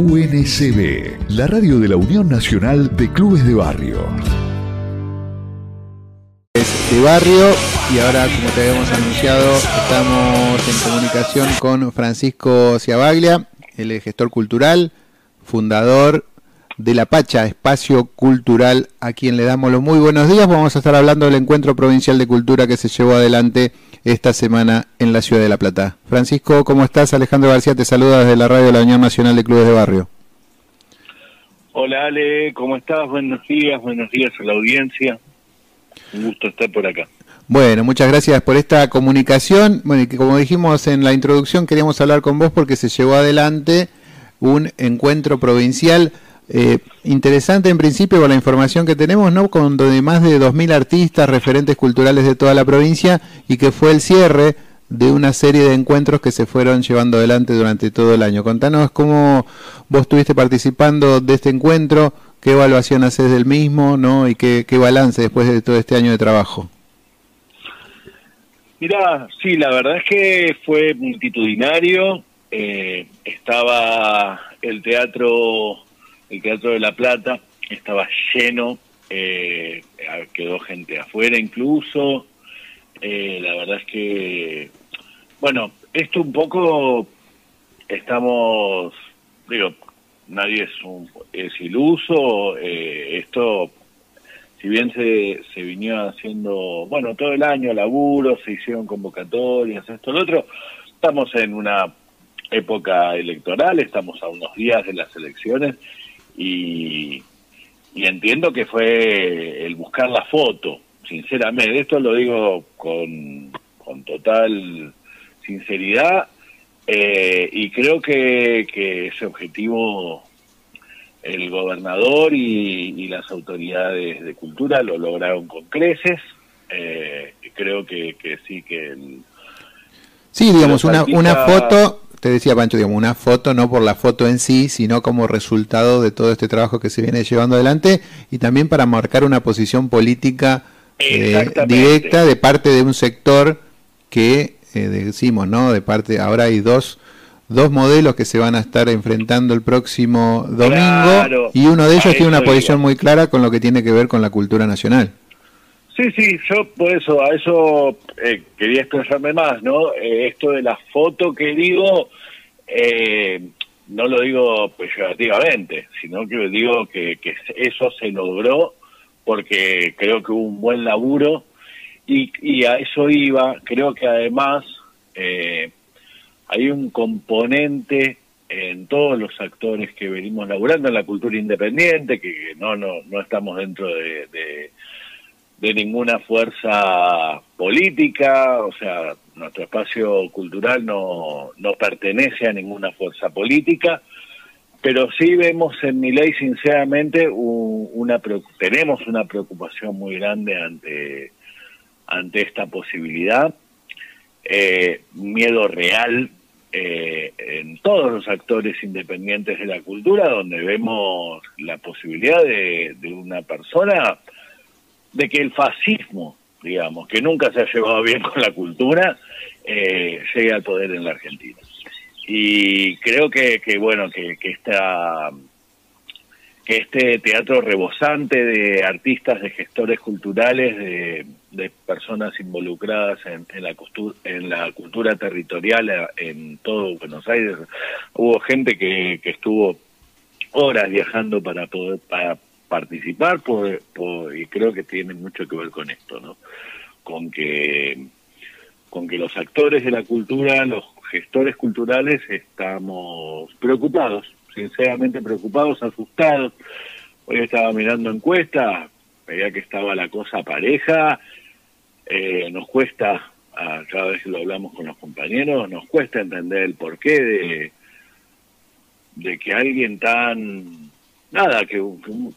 UNCB, la radio de la Unión Nacional de Clubes de Barrio. de barrio y ahora como te habíamos anunciado estamos en comunicación con Francisco Ciabaglia, el gestor cultural, fundador de La Pacha, espacio cultural a quien le damos los muy buenos días. Vamos a estar hablando del encuentro provincial de cultura que se llevó adelante esta semana en la ciudad de La Plata. Francisco, ¿cómo estás? Alejandro García te saluda desde la radio de la Unión Nacional de Clubes de Barrio. Hola Ale, ¿cómo estás? Buenos días, buenos días a la audiencia. Un gusto estar por acá. Bueno, muchas gracias por esta comunicación. Bueno, y que como dijimos en la introducción, queríamos hablar con vos porque se llevó adelante un encuentro provincial eh, interesante en principio con la información que tenemos, ¿no? Con de más de 2.000 artistas, referentes culturales de toda la provincia y que fue el cierre de una serie de encuentros que se fueron llevando adelante durante todo el año. Contanos cómo vos estuviste participando de este encuentro, qué evaluación haces del mismo, ¿no? Y qué, balance después de todo este año de trabajo. Mira, sí, la verdad es que fue multitudinario. Eh, estaba el teatro el Teatro de la Plata estaba lleno, eh, quedó gente afuera incluso. Eh, la verdad es que, bueno, esto un poco estamos, digo, nadie es, un, es iluso, eh, esto, si bien se, se vinió haciendo, bueno, todo el año laburo, se hicieron convocatorias, esto, lo otro, estamos en una época electoral, estamos a unos días de las elecciones y, entiendo que fue el buscar la foto, sinceramente, esto lo digo con, con total sinceridad eh, y creo que, que, ese objetivo el gobernador y, las autoridades de cultura lo lograron con creces. Eh, creo que, que sí que el, Sí, digamos, una, una foto te decía Pancho, digamos, una foto, no por la foto en sí, sino como resultado de todo este trabajo que se viene llevando adelante y también para marcar una posición política eh, directa de parte de un sector que eh, decimos, ¿no? De parte, ahora hay dos, dos modelos que se van a estar enfrentando el próximo domingo y uno de ellos tiene una posición muy clara con lo que tiene que ver con la cultura nacional. Sí, sí, yo por eso, a eso eh, quería expresarme más, ¿no? Eh, esto de la foto que digo, eh, no lo digo peyorativamente, sino que digo que, que, eso se logró porque creo que hubo un buen laburo y, a eso iba, creo que además hay un componente en todos los actores que venimos laburando en la cultura independiente, que no, no, no estamos dentro de de ninguna fuerza política, o sea, nuestro espacio cultural no, no pertenece a ninguna fuerza política, pero sí vemos en mi ley, sinceramente, una tenemos una preocupación muy grande ante, ante esta posibilidad, eh, miedo real eh, en todos los actores independientes de la cultura, donde vemos la posibilidad de, de una persona de que el fascismo, digamos, que nunca se ha llevado bien con la cultura, eh, llegue al poder en la Argentina. Y creo que, que bueno, que, que, esta, que este teatro rebosante de artistas, de gestores culturales, de, de personas involucradas en, en, la en la cultura territorial en todo Buenos Aires, hubo gente que, que estuvo horas viajando para poder para participar por, y creo que tiene mucho que ver con esto, ¿no? Con que con que los actores de la cultura, los gestores culturales estamos preocupados, sinceramente preocupados, asustados. Hoy estaba mirando encuestas, veía que estaba la cosa pareja, eh, nos cuesta, cada vez lo hablamos con los compañeros, nos cuesta entender el porqué de, de que alguien tan nada, que,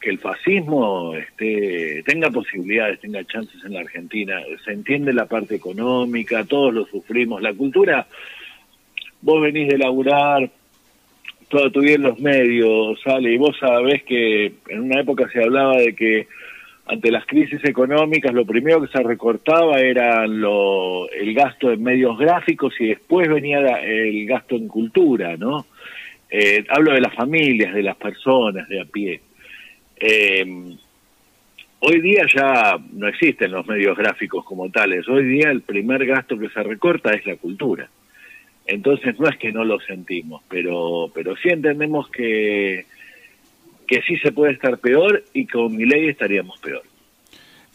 el fascismo este, tenga posibilidades, tenga chances en la Argentina. Se entiende la parte económica, todos lo sufrimos. La cultura, vos venís de laburar toda tu vida en los medios, sale, y vos sabés que en una época se hablaba de que ante las crisis económicas lo primero que se recortaba era lo, el gasto en medios gráficos y después venía el gasto en cultura, ¿no? Eh, hablo de las familias, de las personas, de a pie. Eh, hoy día ya no existen los medios gráficos como tales. Hoy día el primer gasto que se recorta es la cultura. Entonces no es que no lo sentimos, pero, pero sí entendemos que, que sí se puede estar peor y con mi ley estaríamos peor.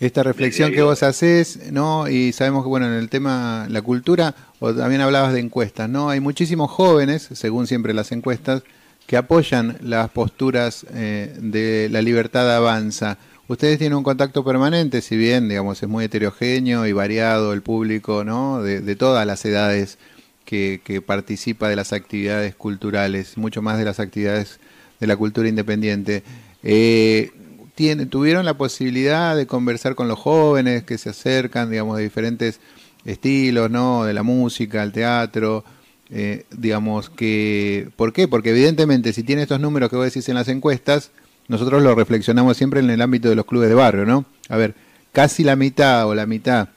Esta reflexión que vos haces, ¿no? Y sabemos que, bueno, en el tema la cultura, o también hablabas de encuestas, ¿no? Hay muchísimos jóvenes, según siempre las encuestas, que apoyan las posturas eh, de la libertad avanza. Ustedes tienen un contacto permanente, si bien, digamos, es muy heterogéneo y variado el público, ¿no? De, de todas las edades que, participa de las actividades culturales, mucho más de las actividades de la cultura independiente. Eh, tuvieron la posibilidad de conversar con los jóvenes que se acercan, digamos, de diferentes estilos, ¿no? De la música, al teatro, eh, digamos que... ¿Por qué? Porque evidentemente si tiene estos números que vos decís en las encuestas, nosotros lo reflexionamos siempre en el ámbito de los clubes de barrio, ¿no? A ver, casi la mitad o la mitad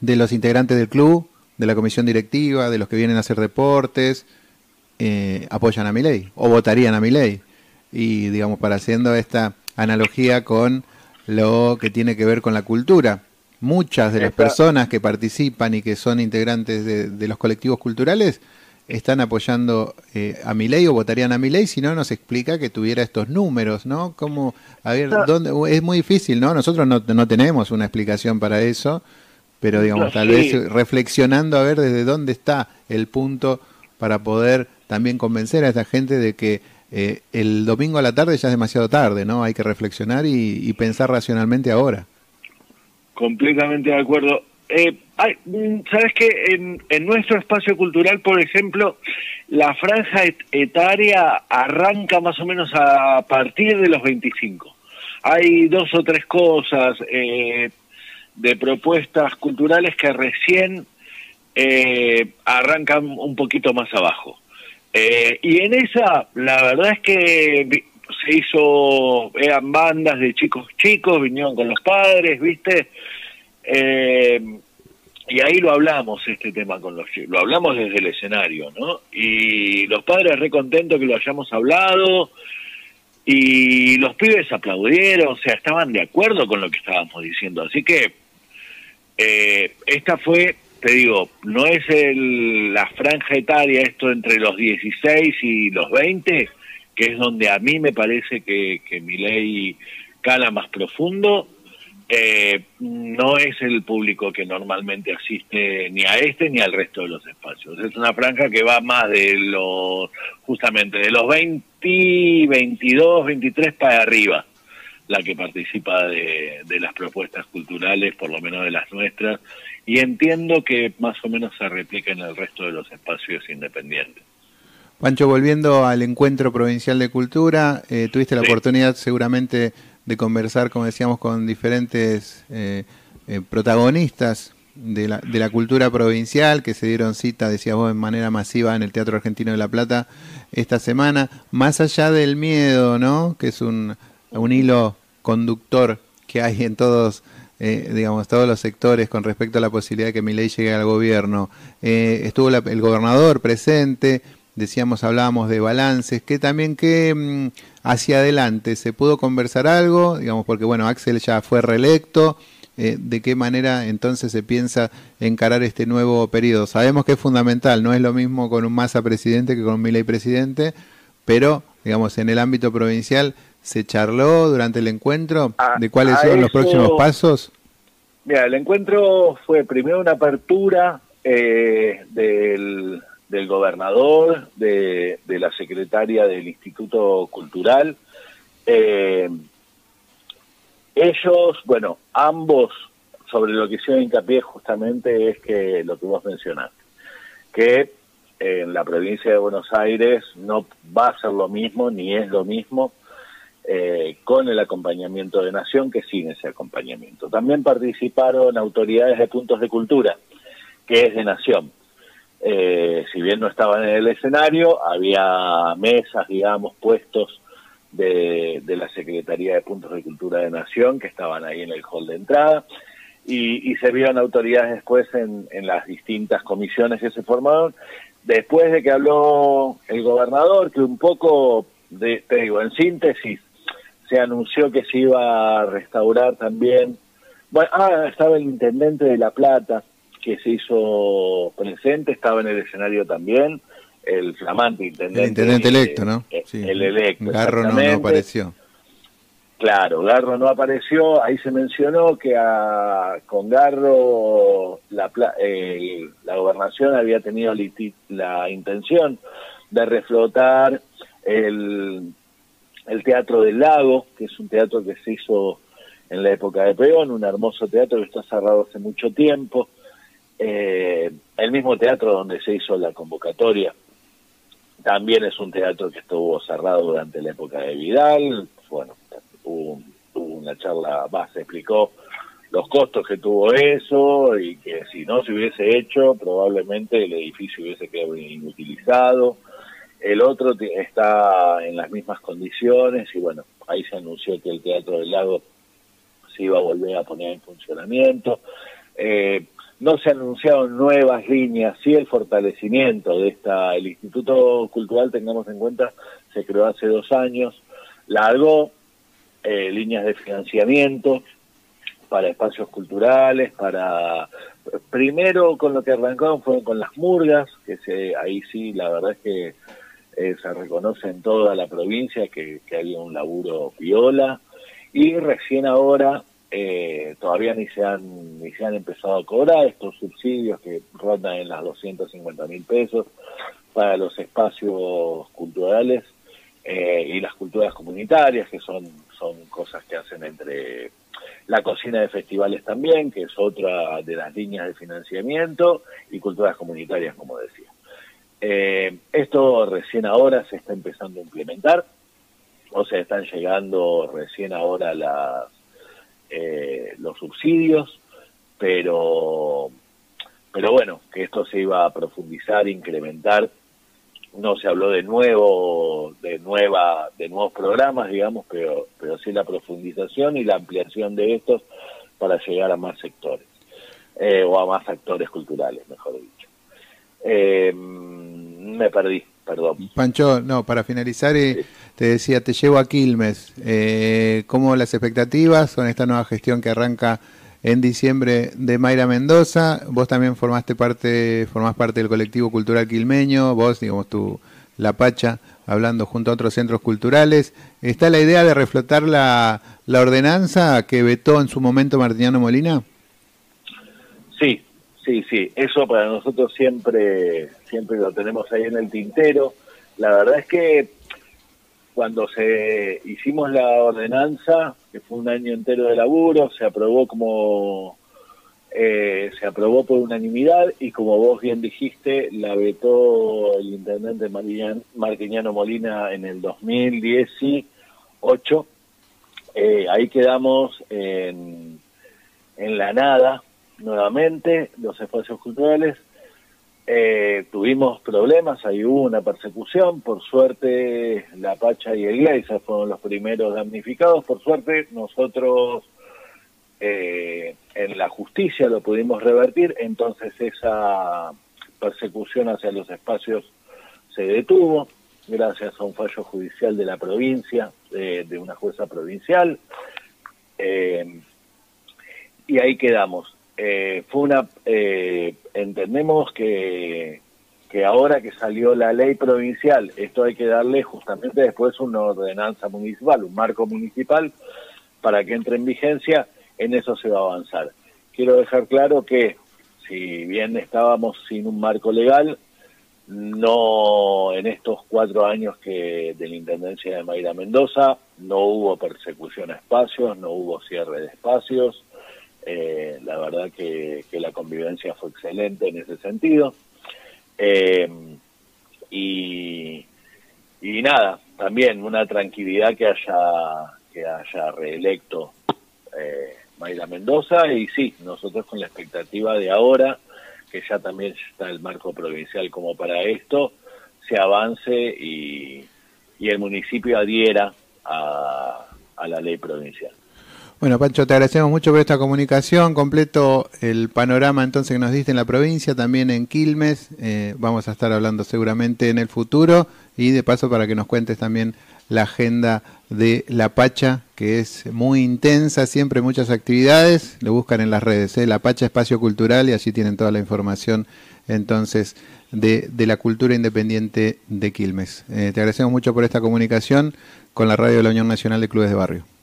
de los integrantes del club, de la comisión directiva, de los que vienen a hacer deportes, eh, apoyan a mi ley o votarían a mi ley. Y digamos, para haciendo esta analogía con lo que tiene que ver con la cultura. Muchas de las personas que participan y que son integrantes de, los colectivos culturales están apoyando eh, a mi ley o votarían a mi ley si no nos explica que tuviera estos números, ¿no? Como, a ver, ¿dónde? es muy difícil, ¿no? Nosotros no, no tenemos una explicación para eso, pero digamos, tal vez reflexionando a ver desde dónde está el punto para poder también convencer a esta gente de que eh, el domingo a la tarde ya es demasiado tarde, ¿no? Hay que reflexionar y, pensar racionalmente ahora. Completamente de acuerdo. Eh, mm, Sabes que en, nuestro espacio cultural, por ejemplo, la franja etaria arranca más o menos a partir de los 25. Hay dos o tres cosas eh, de propuestas culturales que recién arrancan un poquito más abajo. Eh, y en esa, la verdad es que se hizo, eran bandas de chicos chicos, vinieron con los padres, ¿viste? Eh, y ahí lo hablamos, este tema con los chicos, lo hablamos desde el escenario, ¿no? Y los padres re contentos que lo hayamos hablado, y los pibes aplaudieron, o sea, estaban de acuerdo con lo que estábamos diciendo. Así que eh, esta fue te digo, no es el, la franja etaria esto entre los 16 y los 20, que es donde a mí me parece que, mi ley cala más profundo, eh, no es el público que normalmente asiste ni a este ni al resto de los espacios. Es una franja que va más de los, justamente, de los 20, 22, 23 para arriba, la que participa de, de las propuestas culturales, por lo menos de las nuestras, y entiendo que más o menos se replica en el resto de los espacios independientes. Pancho, volviendo al encuentro provincial de cultura, eh, tuviste la oportunidad seguramente de conversar, como decíamos, con diferentes eh, eh, protagonistas de la, de la cultura provincial que se dieron cita, decías vos, en manera masiva en el Teatro Argentino de La Plata esta semana, más allá del miedo, ¿no? Que es un, un hilo conductor que hay en todos eh, digamos, todos los sectores con respecto a la posibilidad de que mi ley llegue al gobierno. Eh, estuvo el gobernador presente, decíamos, hablábamos de balances, que también que mm, hacia adelante se pudo conversar algo, digamos, porque bueno, Axel ya fue reelecto. Eh, de qué manera entonces se piensa encarar este nuevo periodo. Sabemos que es fundamental, no es lo mismo con un Massa presidente que con un Milei presidente, pero digamos en el ámbito provincial se charló durante el encuentro de cuáles son los próximos pasos? Mira, el encuentro fue primero una apertura eh, del, gobernador, de, la secretaria del Instituto Cultural. Eh, ellos, bueno, ambos, sobre lo que hicieron hincapié justamente es que lo que vos mencionaste, que en la provincia de Buenos Aires no va a ser lo mismo, ni es lo mismo, eh, con el acompañamiento de Nación que sin ese acompañamiento. También participaron autoridades de puntos de cultura, que es de Nación. Eh, si bien no estaban en el escenario, había mesas, digamos, puestos de, la Secretaría de Puntos de Cultura de Nación que estaban ahí en el hall de entrada. Y, se vieron autoridades después en, en las distintas comisiones que se formaron después de que habló el gobernador, que un poco, de, te digo, en síntesis, se anunció que se iba a restaurar también. Bueno, ah, estaba el intendente de La Plata, que se hizo presente, estaba en el escenario también, el flamante intendente. El intendente electo, ¿no? Eh, el electo. Garro no, no apareció. Claro, Garro no apareció, ahí se mencionó que a, con Garro la, la gobernación había tenido la intención de reflotar el, el Teatro del Lago, que es un teatro que se hizo en la época de Peón, un hermoso teatro que está cerrado hace mucho tiempo, eh, el mismo teatro donde se hizo la convocatoria, también es un teatro que estuvo cerrado durante la época de Vidal, bueno, hubo, una charla más, se explicó los costos que tuvo eso y que si no se hubiese hecho probablemente el edificio hubiese quedado inutilizado. El otro está en las mismas condiciones y bueno, ahí se anunció que el Teatro del Lago se iba a volver a poner en funcionamiento. Eh, no se anunciaron nuevas líneas, sí el fortalecimiento de esta, el Instituto Cultural, tengamos en cuenta, se creó hace dos años, largo eh, líneas de financiamiento para espacios culturales, para primero con lo que arrancaron fueron con las murgas, que se, ahí sí la verdad es que eh, se reconoce en toda la provincia que, que había un laburo viola y recién ahora eh, todavía ni se han ni se han empezado a cobrar estos subsidios que rondan en las 250 mil pesos para los espacios culturales eh, y las culturas comunitarias, que son, son cosas que hacen entre la cocina de festivales también, que es otra de las líneas de financiamiento, y culturas comunitarias, como decía. Eh, esto recién ahora se está empezando a implementar, o sea, están llegando recién ahora las, eh, los subsidios, pero, pero bueno, que esto se iba a profundizar, incrementar. No se habló de nuevo de nueva de nuevos programas digamos pero pero sí la profundización y la ampliación de estos para llegar a más sectores eh, o a más actores culturales mejor dicho. Eh, me perdí perdón. Pancho no para finalizar eh, te decía te llevo a Quilmes. Cómo las expectativas con esta nueva gestión que arranca en diciembre de Mayra Mendoza. Vos también formaste parte, formás parte del colectivo cultural quilmeño, vos, digamos, tu La Pacha, hablando junto a otros centros culturales. ¿Está la idea de reflotar la, ordenanza que vetó en su momento Martiniano Molina? Sí, sí, sí. Eso para nosotros siempre, siempre lo tenemos ahí en el tintero. La verdad es que cuando se hicimos la ordenanza, que fue un año entero de laburo, se aprobó como eh, se aprobó por unanimidad y como vos bien dijiste, la vetó el intendente Martiñano Molina en el 2018. Eh, ahí quedamos en, en la nada nuevamente, los espacios culturales eh, tuvimos problemas, ahí hubo una persecución, por suerte la Pacha y el Gleiser fueron los primeros damnificados, por suerte nosotros eh, en la justicia lo pudimos revertir, entonces esa persecución hacia los espacios se detuvo gracias a un fallo judicial de la provincia, de, una jueza provincial, eh, y ahí quedamos eh, fue una eh, entendemos que que ahora que salió la ley provincial esto hay que darle justamente después una ordenanza municipal un marco municipal para que entre en vigencia en eso se va a avanzar. Quiero dejar claro que si bien estábamos sin un marco legal no en estos cuatro años que de la intendencia de Mayra Mendoza no hubo persecución a espacios no hubo cierre de espacios eh, la verdad que, la convivencia fue excelente en ese sentido. Eh, y, y nada, también una tranquilidad que haya, que haya reelecto eh, Mayra Mendoza y sí, nosotros con la expectativa de ahora, que ya también está el marco provincial como para esto, se avance y, y el municipio adhiera a, a la ley provincial. Bueno, Pancho, te agradecemos mucho por esta comunicación. Completo el panorama entonces que nos diste en la provincia, también en Quilmes. Eh, vamos a estar hablando seguramente en el futuro y de paso para que nos cuentes también la agenda de La Pacha, que es muy intensa, siempre muchas actividades. Lo buscan en las redes, ¿eh? La Pacha Espacio Cultural y allí tienen toda la información entonces de, la cultura independiente de Quilmes. Eh, te agradecemos mucho por esta comunicación con la radio de la Unión Nacional de Clubes de Barrio.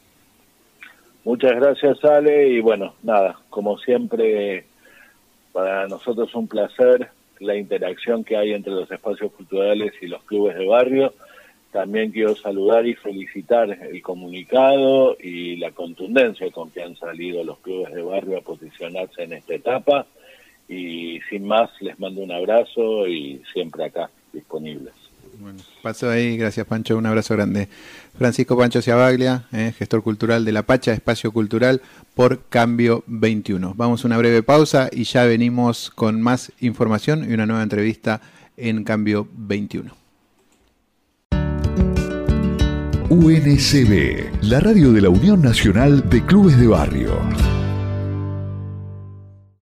Muchas gracias, Ale, y bueno, nada, como siempre, para nosotros es un placer la interacción que hay entre los espacios culturales y los clubes de barrio. También quiero saludar y felicitar el comunicado y la contundencia con que han salido los clubes de barrio a posicionarse en esta etapa. Y sin más, les mando un abrazo y siempre acá disponibles. Bueno, paso ahí, gracias Pancho, un abrazo grande. Francisco Pancho Ciabaglia, eh, gestor cultural de La Pacha, Espacio Cultural por Cambio 21. Vamos a una breve pausa y ya venimos con más información y una nueva entrevista en Cambio 21. UNCB, la radio de la Unión Nacional de Clubes de Barrio.